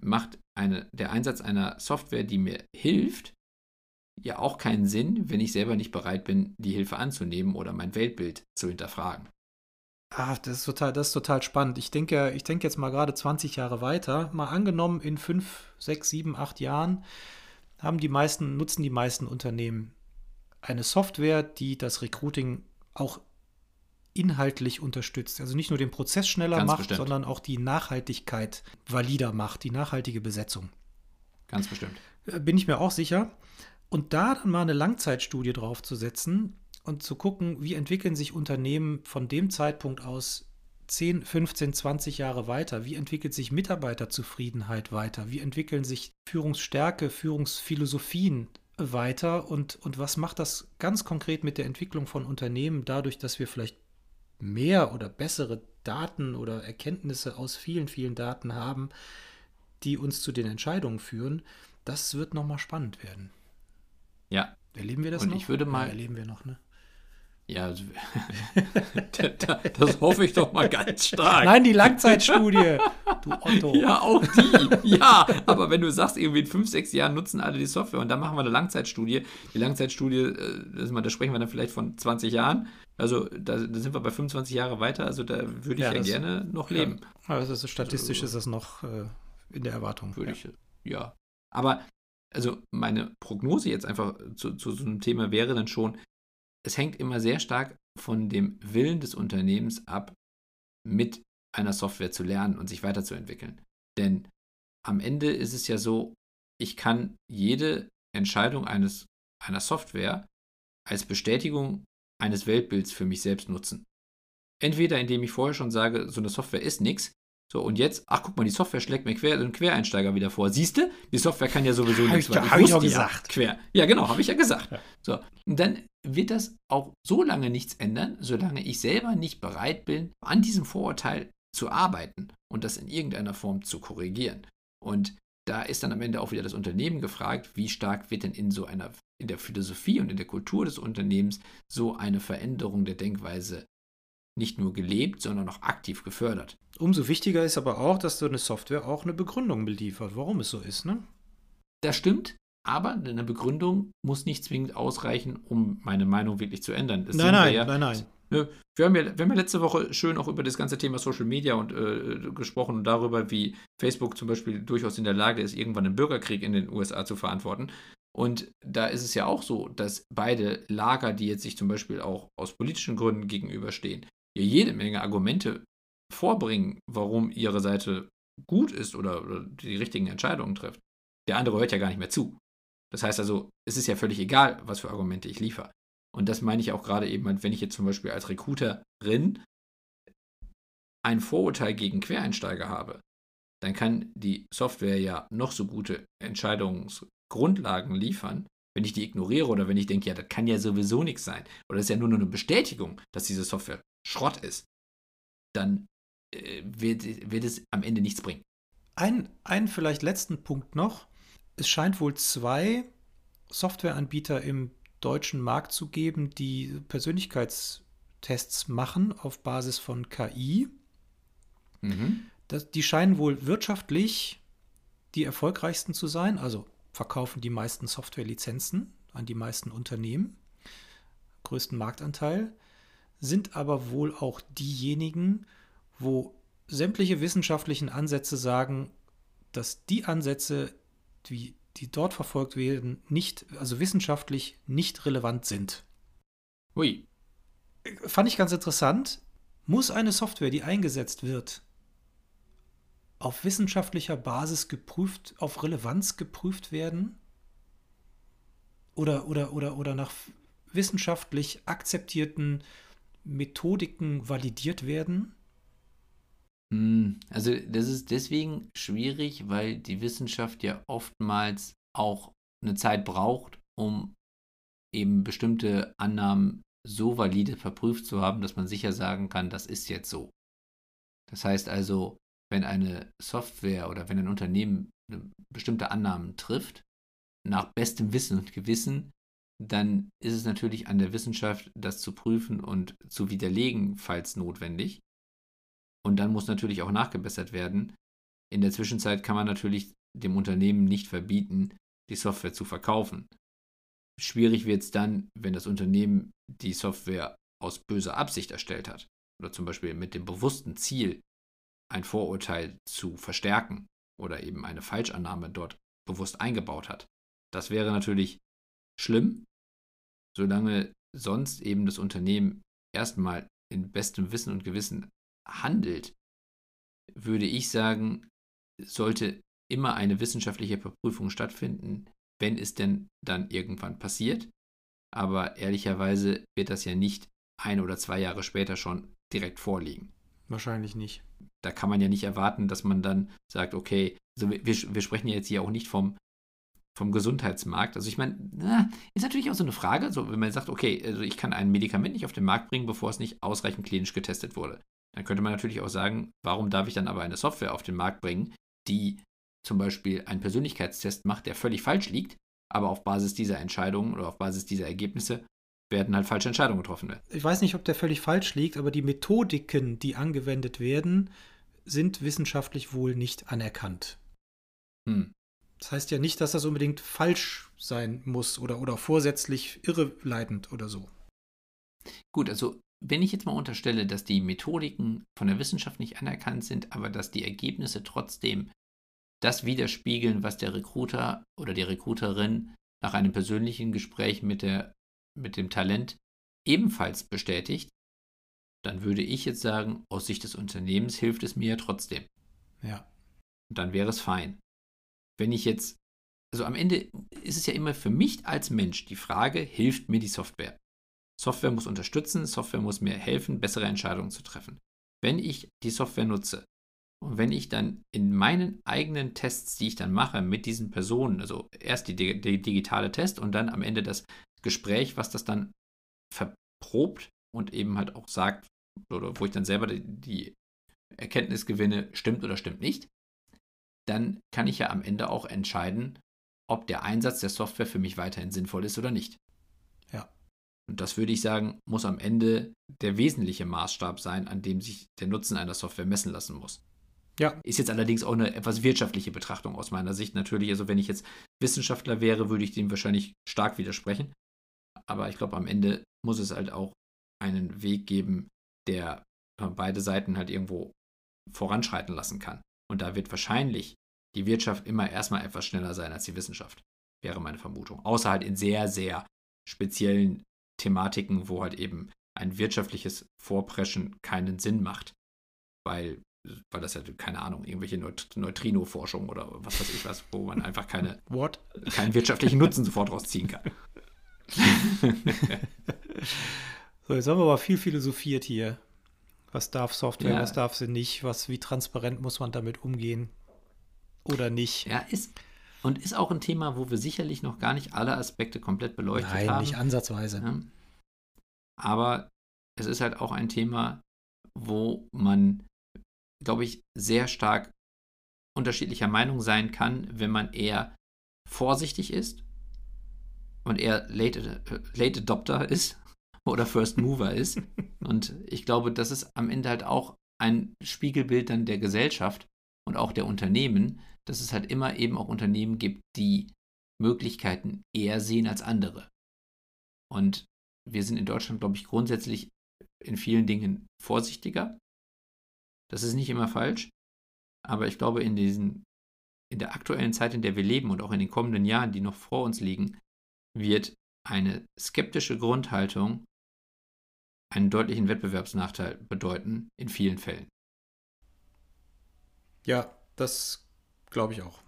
macht eine, der Einsatz einer Software, die mir hilft, ja auch keinen Sinn, wenn ich selber nicht bereit bin, die Hilfe anzunehmen oder mein Weltbild zu hinterfragen. Ah, das ist total, das ist total spannend. Ich denke, ich denke jetzt mal gerade 20 Jahre weiter. Mal angenommen, in 5, 6, 7, 8 Jahren haben die meisten, nutzen die meisten Unternehmen eine Software, die das Recruiting auch inhaltlich unterstützt. Also nicht nur den Prozess schneller Ganz macht, bestimmt. sondern auch die Nachhaltigkeit valider macht, die nachhaltige Besetzung. Ganz bestimmt. Äh, bin ich mir auch sicher. Und da dann mal eine Langzeitstudie draufzusetzen und zu gucken, wie entwickeln sich Unternehmen von dem Zeitpunkt aus 10, 15, 20 Jahre weiter? Wie entwickelt sich Mitarbeiterzufriedenheit weiter? Wie entwickeln sich Führungsstärke, Führungsphilosophien weiter? Und, und was macht das ganz konkret mit der Entwicklung von Unternehmen dadurch, dass wir vielleicht mehr oder bessere Daten oder Erkenntnisse aus vielen, vielen Daten haben, die uns zu den Entscheidungen führen, das wird nochmal spannend werden. Ja. Erleben wir das Und noch? ich würde mal. Ja, erleben wir noch, ne? Ja, also, *laughs* das hoffe ich doch mal ganz stark. Nein, die Langzeitstudie. Du Otto. *laughs* Ja, auch die. Ja, aber wenn du sagst, irgendwie in fünf, sechs Jahren nutzen alle die Software und dann machen wir eine Langzeitstudie. Die Langzeitstudie, äh, da sprechen wir dann vielleicht von 20 Jahren. Also da, da sind wir bei 25 Jahre weiter. Also da würde ich ja, ja gerne noch leben. Ja, also statistisch also, ist das noch äh, in der Erwartung. Würde ja. ich, ja. Aber also meine Prognose jetzt einfach zu, zu so einem Thema wäre dann schon, es hängt immer sehr stark von dem Willen des Unternehmens ab, mit einer Software zu lernen und sich weiterzuentwickeln. Denn am Ende ist es ja so, ich kann jede Entscheidung eines, einer Software als Bestätigung eines Weltbilds für mich selbst nutzen. Entweder indem ich vorher schon sage, so eine Software ist nichts, so, und jetzt, ach guck mal, die Software schlägt mir quer, einen Quereinsteiger wieder vor. Siehst du? Die Software kann ja sowieso nichts. Ich, hab ich auch gesagt. Ja, quer. Ja, genau, habe ich ja gesagt. Ja. So, und dann wird das auch so lange nichts ändern, solange ich selber nicht bereit bin, an diesem Vorurteil zu arbeiten und das in irgendeiner Form zu korrigieren. Und da ist dann am Ende auch wieder das Unternehmen gefragt, wie stark wird denn in so einer, in der Philosophie und in der Kultur des Unternehmens so eine Veränderung der Denkweise nicht nur gelebt, sondern auch aktiv gefördert. Umso wichtiger ist aber auch, dass so eine Software auch eine Begründung beliefert, warum es so ist, ne? Das stimmt, aber eine Begründung muss nicht zwingend ausreichen, um meine Meinung wirklich zu ändern. Das nein, nein, ja, nein, nein. Ne, wir haben, ja, wir haben ja letzte Woche schön auch über das ganze Thema Social Media und, äh, gesprochen und darüber, wie Facebook zum Beispiel durchaus in der Lage ist, irgendwann einen Bürgerkrieg in den USA zu verantworten. Und da ist es ja auch so, dass beide Lager, die jetzt sich zum Beispiel auch aus politischen Gründen gegenüberstehen, ja jede Menge Argumente vorbringen, warum ihre Seite gut ist oder, oder die richtigen Entscheidungen trifft. Der andere hört ja gar nicht mehr zu. Das heißt also, es ist ja völlig egal, was für Argumente ich liefere. Und das meine ich auch gerade eben, wenn ich jetzt zum Beispiel als Recruiterin ein Vorurteil gegen Quereinsteiger habe, dann kann die Software ja noch so gute Entscheidungsgrundlagen liefern. Wenn ich die ignoriere oder wenn ich denke, ja, das kann ja sowieso nichts sein, oder das ist ja nur eine Bestätigung, dass diese Software Schrott ist, dann äh, wird, wird es am Ende nichts bringen. Ein, einen vielleicht letzten Punkt noch. Es scheint wohl zwei Softwareanbieter im deutschen Markt zu geben, die Persönlichkeitstests machen auf Basis von KI. Mhm. Das, die scheinen wohl wirtschaftlich die erfolgreichsten zu sein, also verkaufen die meisten Softwarelizenzen an die meisten Unternehmen, größten Marktanteil, sind aber wohl auch diejenigen, wo sämtliche wissenschaftlichen Ansätze sagen, dass die Ansätze, die, die dort verfolgt werden, nicht, also wissenschaftlich nicht relevant sind. Ui. Fand ich ganz interessant. Muss eine Software, die eingesetzt wird, auf wissenschaftlicher Basis geprüft, auf Relevanz geprüft werden? Oder, oder, oder, oder nach wissenschaftlich akzeptierten Methodiken validiert werden? Hm, also das ist deswegen schwierig, weil die Wissenschaft ja oftmals auch eine Zeit braucht, um eben bestimmte Annahmen so valide verprüft zu haben, dass man sicher sagen kann, das ist jetzt so. Das heißt also, wenn eine Software oder wenn ein Unternehmen bestimmte Annahmen trifft, nach bestem Wissen und Gewissen, dann ist es natürlich an der Wissenschaft, das zu prüfen und zu widerlegen, falls notwendig. Und dann muss natürlich auch nachgebessert werden. In der Zwischenzeit kann man natürlich dem Unternehmen nicht verbieten, die Software zu verkaufen. Schwierig wird es dann, wenn das Unternehmen die Software aus böser Absicht erstellt hat oder zum Beispiel mit dem bewussten Ziel, ein Vorurteil zu verstärken oder eben eine Falschannahme dort bewusst eingebaut hat. Das wäre natürlich schlimm, solange sonst eben das Unternehmen erstmal in bestem Wissen und Gewissen handelt, würde ich sagen, sollte immer eine wissenschaftliche Überprüfung stattfinden, wenn es denn dann irgendwann passiert. Aber ehrlicherweise wird das ja nicht ein oder zwei Jahre später schon direkt vorliegen. Wahrscheinlich nicht. Da kann man ja nicht erwarten, dass man dann sagt, okay, also wir, wir sprechen ja jetzt hier auch nicht vom vom Gesundheitsmarkt. Also ich meine, ist natürlich auch so eine Frage, so wenn man sagt, okay, also ich kann ein Medikament nicht auf den Markt bringen, bevor es nicht ausreichend klinisch getestet wurde. Dann könnte man natürlich auch sagen, warum darf ich dann aber eine Software auf den Markt bringen, die zum Beispiel einen Persönlichkeitstest macht, der völlig falsch liegt, aber auf Basis dieser Entscheidungen oder auf Basis dieser Ergebnisse werden halt falsche Entscheidungen getroffen. Ich weiß nicht, ob der völlig falsch liegt, aber die Methodiken, die angewendet werden, sind wissenschaftlich wohl nicht anerkannt. Hm. Das heißt ja nicht, dass das unbedingt falsch sein muss oder, oder vorsätzlich irreleitend oder so. Gut, also wenn ich jetzt mal unterstelle, dass die Methodiken von der Wissenschaft nicht anerkannt sind, aber dass die Ergebnisse trotzdem das widerspiegeln, was der Recruiter oder die Recruiterin nach einem persönlichen Gespräch mit, der, mit dem Talent ebenfalls bestätigt, dann würde ich jetzt sagen, aus Sicht des Unternehmens hilft es mir ja trotzdem. Ja. Und dann wäre es fein. Wenn ich jetzt, also am Ende ist es ja immer für mich als Mensch die Frage, hilft mir die Software? Software muss unterstützen, Software muss mir helfen, bessere Entscheidungen zu treffen. Wenn ich die Software nutze und wenn ich dann in meinen eigenen Tests, die ich dann mache mit diesen Personen, also erst die, die digitale Test und dann am Ende das Gespräch, was das dann verprobt und eben halt auch sagt, oder wo ich dann selber die, die Erkenntnis gewinne, stimmt oder stimmt nicht, dann kann ich ja am Ende auch entscheiden, ob der Einsatz der Software für mich weiterhin sinnvoll ist oder nicht. Ja. Und das würde ich sagen, muss am Ende der wesentliche Maßstab sein, an dem sich der Nutzen einer Software messen lassen muss. Ja. Ist jetzt allerdings auch eine etwas wirtschaftliche Betrachtung aus meiner Sicht natürlich. Also wenn ich jetzt Wissenschaftler wäre, würde ich dem wahrscheinlich stark widersprechen. Aber ich glaube, am Ende muss es halt auch einen Weg geben, der äh, beide Seiten halt irgendwo voranschreiten lassen kann. Und da wird wahrscheinlich die Wirtschaft immer erstmal etwas schneller sein als die Wissenschaft, wäre meine Vermutung. Außer halt in sehr, sehr speziellen Thematiken, wo halt eben ein wirtschaftliches Vorpreschen keinen Sinn macht. Weil weil das ja, keine Ahnung, irgendwelche Neutrino-Forschung oder was weiß ich was, wo man einfach keine, *laughs* What? keinen wirtschaftlichen Nutzen sofort rausziehen kann. *laughs* so, jetzt haben wir aber viel philosophiert hier. Was darf Software, ja. was darf sie nicht, was, wie transparent muss man damit umgehen oder nicht. Ja, ist, und ist auch ein Thema, wo wir sicherlich noch gar nicht alle Aspekte komplett beleuchtet Nein, haben. Nein, nicht ansatzweise. Ja. Aber es ist halt auch ein Thema, wo man glaube ich, sehr stark unterschiedlicher Meinung sein kann, wenn man eher vorsichtig ist und eher Late, Late Adopter ist oder First Mover ist. *laughs* Und ich glaube, das ist am Ende halt auch ein Spiegelbild dann der Gesellschaft und auch der Unternehmen, dass es halt immer eben auch Unternehmen gibt, die Möglichkeiten eher sehen als andere. Und wir sind in Deutschland, glaube ich, grundsätzlich in vielen Dingen vorsichtiger das ist nicht immer falsch, aber ich glaube, in, diesen, in der aktuellen Zeit, in der wir leben und auch in den kommenden Jahren, die noch vor uns liegen, wird eine skeptische Grundhaltung einen deutlichen Wettbewerbsnachteil bedeuten, in vielen Fällen. Ja, das glaube ich auch.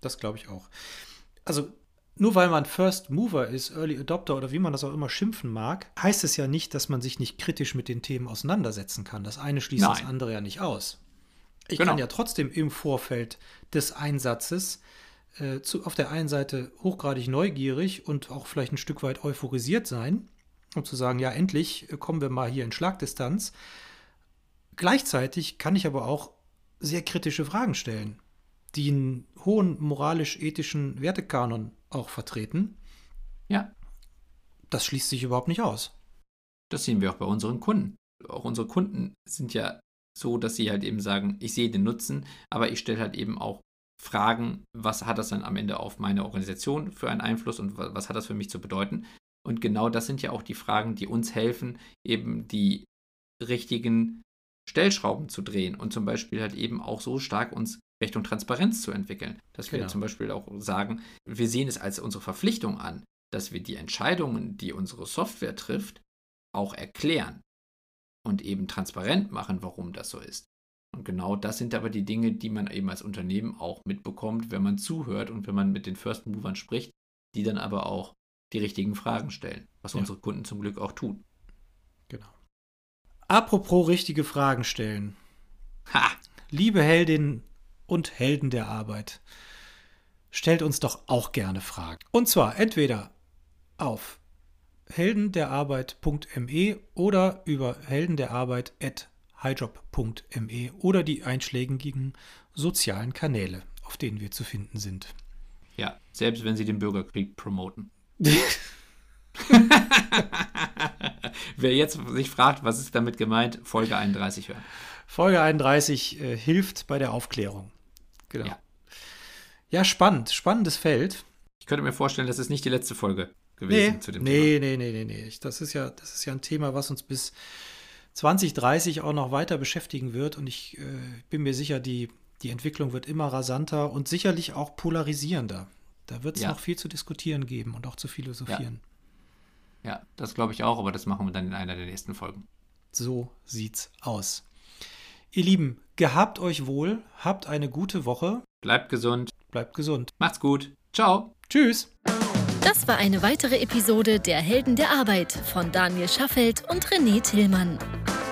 Das glaube ich auch. Also nur weil man First Mover ist, Early Adopter oder wie man das auch immer schimpfen mag, heißt es ja nicht, dass man sich nicht kritisch mit den Themen auseinandersetzen kann. Das eine schließt Nein. das andere ja nicht aus. Ich genau. kann ja trotzdem im Vorfeld des Einsatzes äh, zu, auf der einen Seite hochgradig neugierig und auch vielleicht ein Stück weit euphorisiert sein, um zu sagen, ja, endlich äh, kommen wir mal hier in Schlagdistanz. Gleichzeitig kann ich aber auch sehr kritische Fragen stellen, die einen hohen moralisch-ethischen Wertekanon auch vertreten. Ja. Das schließt sich überhaupt nicht aus. Das sehen wir auch bei unseren Kunden. Auch unsere Kunden sind ja so, dass sie halt eben sagen, ich sehe den Nutzen, aber ich stelle halt eben auch Fragen, was hat das dann am Ende auf meine Organisation für einen Einfluss und was hat das für mich zu bedeuten? Und genau das sind ja auch die Fragen, die uns helfen, eben die richtigen Stellschrauben zu drehen und zum Beispiel halt eben auch so stark uns Richtung Transparenz zu entwickeln. Dass wir genau. zum Beispiel auch sagen, wir sehen es als unsere Verpflichtung an, dass wir die Entscheidungen, die unsere Software trifft, auch erklären und eben transparent machen, warum das so ist. Und genau das sind aber die Dinge, die man eben als Unternehmen auch mitbekommt, wenn man zuhört und wenn man mit den First Movern spricht, die dann aber auch die richtigen Fragen stellen, was ja. unsere Kunden zum Glück auch tun. Genau. Apropos richtige Fragen stellen. Ha! Liebe Heldin und Helden der Arbeit. Stellt uns doch auch gerne Fragen. Und zwar entweder auf heldenderarbeit.me oder über heldenderarbeit.highjob.me oder die einschlägigen sozialen Kanäle, auf denen wir zu finden sind. Ja, selbst wenn sie den Bürgerkrieg promoten. *laughs* Wer jetzt sich fragt, was ist damit gemeint, Folge 31 hören. Folge 31 äh, hilft bei der Aufklärung. Genau. Ja. ja, spannend, spannendes Feld. Ich könnte mir vorstellen, das ist nicht die letzte Folge gewesen nee, zu dem nee, Thema. Nee, nee, nee, nee. Das ist ja, das ist ja ein Thema, was uns bis 2030 auch noch weiter beschäftigen wird. Und ich äh, bin mir sicher, die, die Entwicklung wird immer rasanter und sicherlich auch polarisierender. Da wird es ja. noch viel zu diskutieren geben und auch zu philosophieren. Ja, das glaube ich auch, aber das machen wir dann in einer der nächsten Folgen. So sieht's aus. Ihr Lieben, gehabt euch wohl, habt eine gute Woche. Bleibt gesund. Bleibt gesund. Macht's gut. Ciao. Tschüss. Das war eine weitere Episode der Helden der Arbeit von Daniel Schaffelt und René Tillmann.